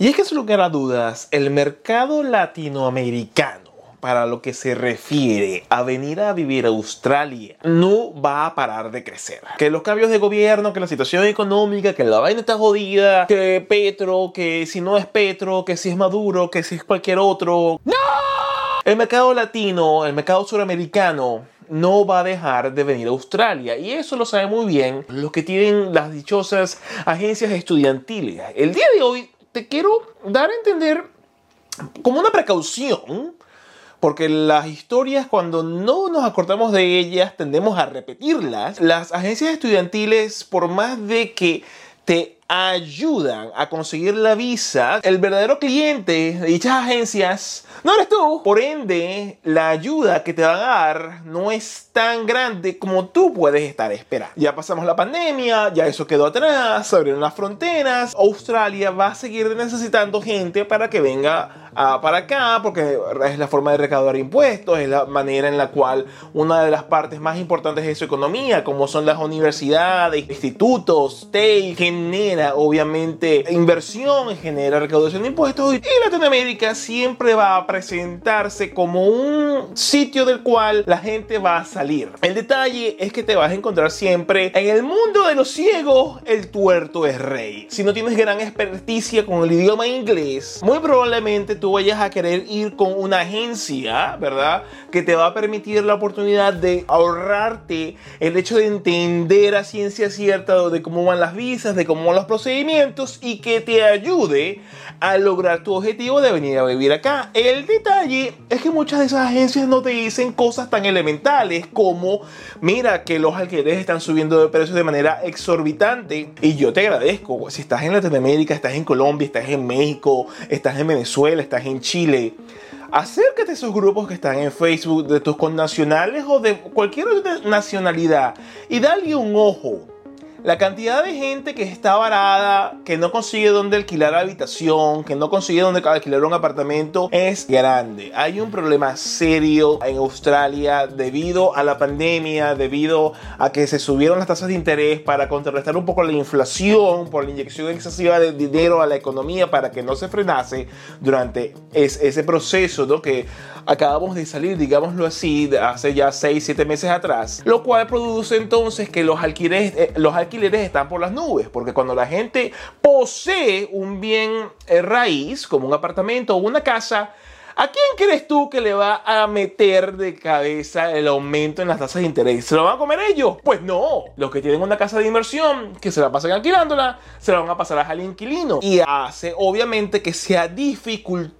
Y es que sin lugar a dudas, el mercado latinoamericano para lo que se refiere a venir a vivir a Australia no va a parar de crecer. Que los cambios de gobierno, que la situación económica, que la vaina está jodida, que Petro, que si no es Petro, que si es Maduro, que si es cualquier otro. ¡No! El mercado latino, el mercado suramericano no va a dejar de venir a Australia. Y eso lo saben muy bien los que tienen las dichosas agencias estudiantiles. El día de hoy te quiero dar a entender como una precaución porque las historias cuando no nos acordamos de ellas tendemos a repetirlas. Las agencias estudiantiles, por más de que te ayudan a conseguir la visa, el verdadero cliente de dichas agencias no eres tú. Por ende, la ayuda que te van a dar no es tan grande como tú puedes estar esperando. Ya pasamos la pandemia, ya eso quedó atrás, se abrieron las fronteras. Australia va a seguir necesitando gente para que venga ah, para acá, porque es la forma de recaudar impuestos, es la manera en la cual una de las partes más importantes de su economía, como son las universidades, institutos, TAFE, genera obviamente inversión, genera recaudación de impuestos y Latinoamérica siempre va a presentarse como un sitio del cual la gente va a salir. El detalle es que te vas a encontrar siempre en el mundo de los ciegos, el tuerto es rey. Si no tienes gran experticia con el idioma inglés, muy probablemente tú vayas a querer ir con una agencia, ¿verdad? Que te va a permitir la oportunidad de ahorrarte el hecho de entender a ciencia cierta de cómo van las visas, de cómo van los procedimientos y que te ayude a lograr tu objetivo de venir a vivir acá. Detalle es que muchas de esas agencias no te dicen cosas tan elementales como, mira que los alquileres están subiendo de precio de manera exorbitante y yo te agradezco. Si estás en Latinoamérica, estás en Colombia, estás en México, estás en Venezuela, estás en Chile acércate a esos grupos que están en Facebook de tus connacionales o de cualquier nacionalidad y dale un ojo la cantidad de gente que está varada, que no consigue dónde alquilar habitación, que no consigue dónde alquilar un apartamento, es grande. Hay un problema serio en Australia debido a la pandemia, debido a que se subieron las tasas de interés para contrarrestar un poco la inflación, por la inyección excesiva de dinero a la economía para que no se frenase durante ese proceso ¿no? que acabamos de salir, digámoslo así, hace ya 6, 7 meses atrás, lo cual produce entonces que los alquileres, eh, los alquileres están por las nubes, porque cuando la gente posee un bien eh, raíz, como un apartamento o una casa, ¿A quién crees tú que le va a meter de cabeza el aumento en las tasas de interés? ¿Se lo van a comer ellos? Pues no. Los que tienen una casa de inversión, que se la pasan alquilándola, se la van a pasar al inquilino. Y hace obviamente que sea dificultoso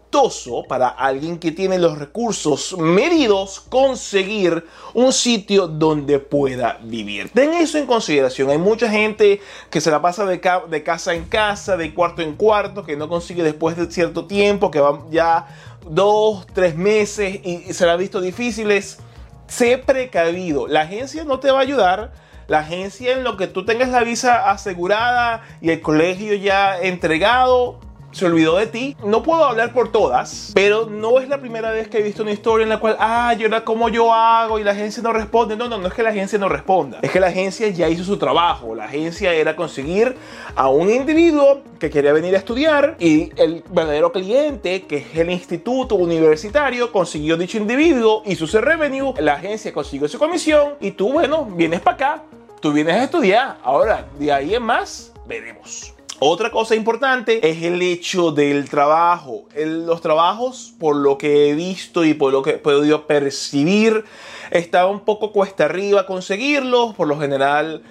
para alguien que tiene los recursos medidos conseguir un sitio donde pueda vivir. Ten eso en consideración. Hay mucha gente que se la pasa de, de casa en casa, de cuarto en cuarto, que no consigue después de cierto tiempo, que va ya dos, tres meses y se la ha visto difíciles. Sé precavido. La agencia no te va a ayudar. La agencia en lo que tú tengas la visa asegurada y el colegio ya entregado, se olvidó de ti. No puedo hablar por todas, pero no es la primera vez que he visto una historia en la cual, ah, yo era como yo hago y la agencia no responde. No, no, no es que la agencia no responda. Es que la agencia ya hizo su trabajo. La agencia era conseguir a un individuo que quería venir a estudiar y el verdadero cliente, que es el instituto universitario, consiguió dicho individuo, hizo su revenue, la agencia consiguió su comisión y tú, bueno, vienes para acá, tú vienes a estudiar. Ahora, de ahí en más, veremos. Otra cosa importante es el hecho del trabajo. los trabajos, por lo que he visto y por lo que he podido percibir, está un poco cuesta arriba conseguirlos. Por lo general,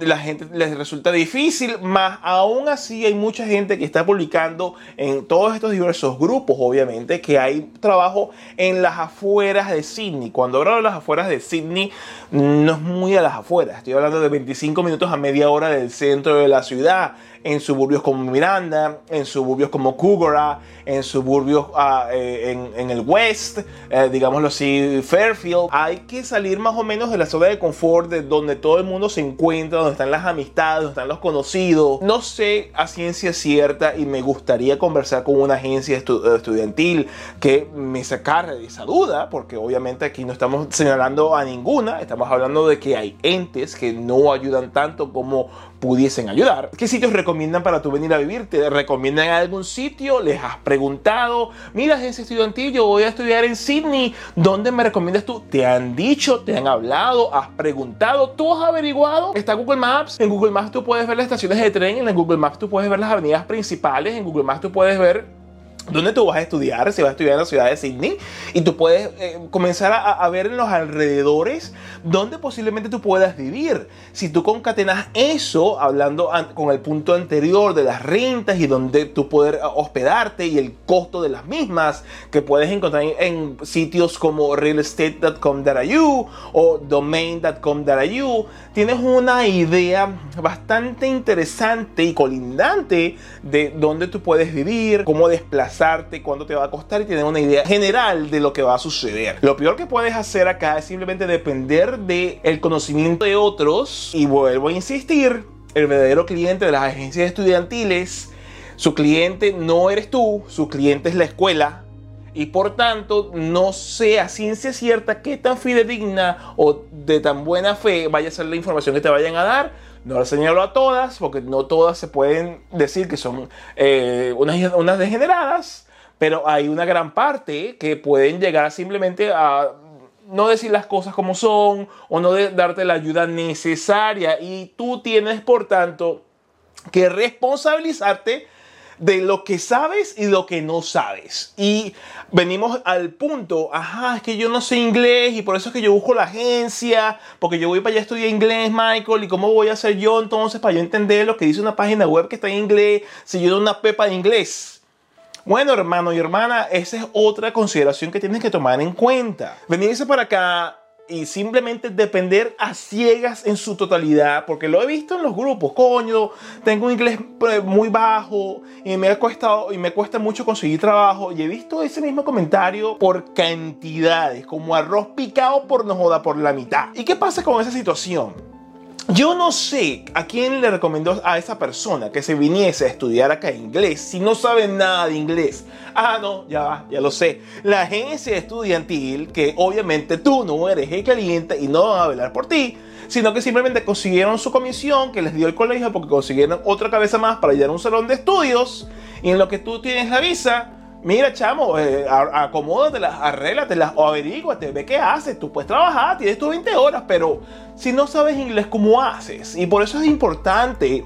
la gente les resulta difícil, más aún así hay mucha gente que está publicando en todos estos diversos grupos, obviamente, que hay trabajo en las afueras de Sydney. Cuando hablo de las afueras de Sydney, no es muy a las afueras, estoy hablando de 25 minutos a media hora del centro de la ciudad, en suburbios como Miranda, en suburbios como Coogara, en suburbios eh, en, el West, eh, digámoslo así, Fairfield. Hay que salir más o menos de la zona de confort, de donde todo el mundo se encuentra, donde están las amistades, donde están los conocidos. No sé a ciencia cierta y me gustaría conversar con una agencia estudiantil que me sacara de esa duda, porque obviamente aquí no estamos señalando a ninguna, estamos hablando de que hay entes que no ayudan tanto como pudiesen ayudar. ¿Qué sitios recomiendan para tú venir a vivir? ¿Te recomiendan algún sitio? ¿Les has preguntado? Mira, ese estudiantil, yo voy a estudiar en Sydney. ¿Dónde me recomiendas tú? ¿Te han dicho? ¿Te han hablado? ¿Has preguntado? ¿Tú has averiguado? Está Google Maps. En Google Maps tú puedes ver las estaciones de tren. En Google Maps tú puedes ver las avenidas principales. En Google Maps tú puedes ver dónde tú vas a estudiar, si vas a estudiar en la ciudad de Sydney, y tú puedes eh, comenzar a, ver en los alrededores dónde posiblemente tú puedas vivir. Si tú concatenas eso, hablando an, con el punto anterior de las rentas y dónde tú poder hospedarte y el costo de las mismas, que puedes encontrar en, sitios como realestate.com.au o domain.com.au, tienes una idea bastante interesante y colindante de dónde tú puedes vivir, cómo desplazar cuánto te va a costar y tener una idea general de lo que va a suceder. Lo peor que puedes hacer acá es simplemente depender del el conocimiento de otros y vuelvo a insistir, el verdadero cliente de las agencias estudiantiles, su cliente no eres tú, su cliente es la escuela, y por tanto no sea ciencia cierta qué tan fidedigna o de tan buena fe vaya a ser la información que te vayan a dar. No la señalo a todas porque no todas se pueden decir que son eh, unas, unas degeneradas, pero hay una gran parte que pueden llegar simplemente a no decir las cosas como son o no darte la ayuda necesaria. Y tú tienes por tanto que responsabilizarte de lo que sabes y lo que no sabes. Y venimos al punto, ajá, es que yo no sé inglés y por eso es que yo busco la agencia, porque yo voy para allá a estudiar inglés, Michael, y cómo voy a hacer yo entonces para yo entender lo que dice una página web que está en inglés, si yo doy una pepa de inglés. Bueno, hermano y hermana, esa es otra consideración que tienes que tomar en cuenta. Venirse para acá y simplemente depender a ciegas en su totalidad, porque lo he visto en los grupos, coño, tengo un inglés pues, muy bajo y me ha costado y me cuesta mucho conseguir trabajo y he visto ese mismo comentario por cantidades, como arroz picado por no joda por la mitad. ¿Y qué pasa con esa situación? Yo no sé a quién le recomendó a esa persona que se viniese a estudiar acá inglés si no sabe nada de inglés. Ah, no, ya va, ya lo sé. La agencia estudiantil, que obviamente tú no eres el cliente y no van a velar por ti, sino que simplemente consiguieron su comisión que les dio el colegio porque consiguieron otra cabeza más para llegar a un salón de estudios y en lo que tú tienes la visa, Mira, chamo, eh, acomódatelas, arréglatelas o averíguate, ve qué haces. Tú puedes trabajar, tienes tus 20 horas, pero si no sabes inglés, ¿cómo haces? Y por eso es importante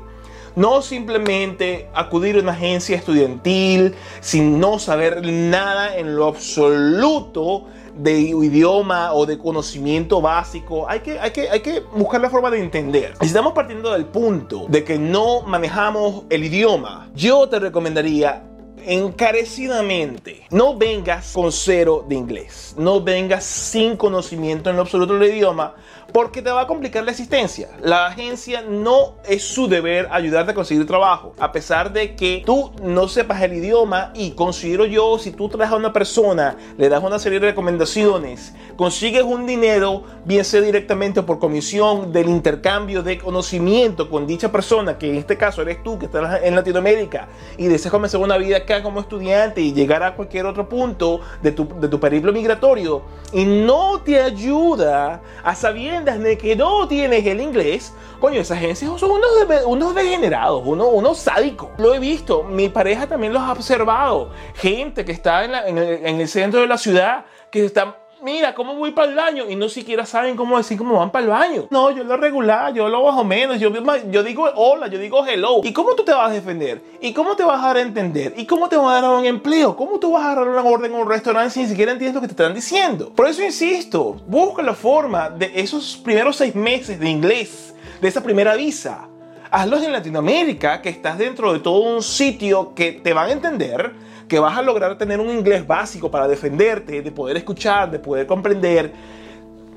no simplemente acudir a una agencia estudiantil sin no saber nada en lo absoluto de idioma o de conocimiento básico. Hay que, hay que, hay que buscar la forma de entender. Si estamos partiendo del punto de que no manejamos el idioma, yo te recomendaría encarecidamente, no vengas con cero de inglés, no vengas sin conocimiento en lo absoluto del idioma, porque te va a complicar la existencia. La agencia no es su deber ayudarte a conseguir trabajo, a pesar de que tú no sepas el idioma y considero yo, si tú traes a una persona, le das una serie de recomendaciones, consigues un dinero, bien sea directamente por comisión del intercambio de conocimiento con dicha persona, que en este caso eres tú que estás en Latinoamérica y deseas comenzar una vida acá como estudiante y llegar a cualquier otro punto de tu, de tu periplo migratorio y no te ayuda a saber de que no tienes el inglés, coño, esas agencias son unos, unos degenerados, unos, unos sádicos. Lo he visto, mi pareja también los ha observado. Gente que está en, en, el, en el centro de la ciudad, que está mira, ¿cómo voy para el baño? Y no siquiera saben cómo decir cómo van para el baño. No, yo lo regular, yo lo bajo menos, yo, yo digo hola, yo digo hello. ¿Y cómo tú te vas a defender? ¿Y cómo te vas a dar a entender? ¿Y cómo te vas a dar un empleo? ¿Cómo tú vas a dar una orden en un restaurante si ni siquiera entiendes lo que te están diciendo? Por eso insisto, busca la forma de esos primeros seis meses de inglés, de esa primera visa. Hazlos en Latinoamérica, que estás dentro de todo un sitio que te van a entender que vas a lograr tener un inglés básico para defenderte, de poder escuchar, de poder comprender.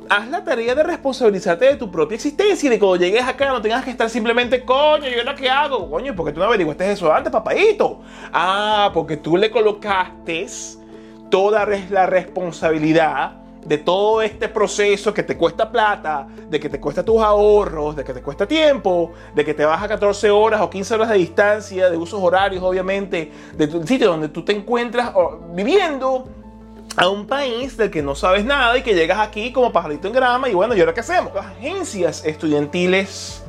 Haz la tarea de responsabilizarte de tu propia existencia y de cuando llegues acá no tengas que estar simplemente, coño, ¿yo la que hago? Coño, porque tú no averiguaste eso antes, papadito. Ah, porque tú le colocaste toda la responsabilidad de todo este proceso que te cuesta plata, de que te cuesta tus ahorros, de que te cuesta tiempo, de que te vas a 14 horas o 15 horas de distancia, de usos horarios, obviamente, de tu sitio donde tú te encuentras viviendo a un país del que no sabes nada y que llegas aquí como pajarito en grama y bueno, ¿y ahora qué hacemos? Las agencias estudiantiles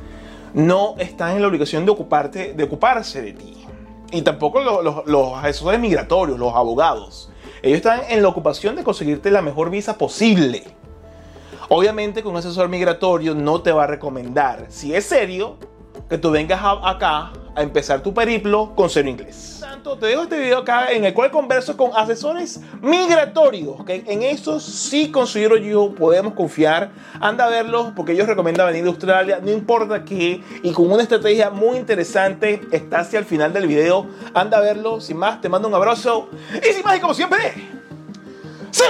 no están en la obligación de, ocuparte, de ocuparse de ti. Y tampoco los, los asesores migratorios, los abogados. Ellos están en la ocupación de conseguirte la mejor visa posible. Obviamente con un asesor migratorio no te va a recomendar, si es serio, que tú vengas acá a empezar tu periplo con cero inglés. Tanto te dejo este video acá en el cual converso con asesores migratorios, que en eso sí considero yo podemos confiar. Anda a verlos porque ellos recomiendan venir de Australia, no importa qué, y con una estrategia muy interesante está hacia el final del video. Anda a verlo, sin más, te mando un abrazo y sin más y como siempre, ¡se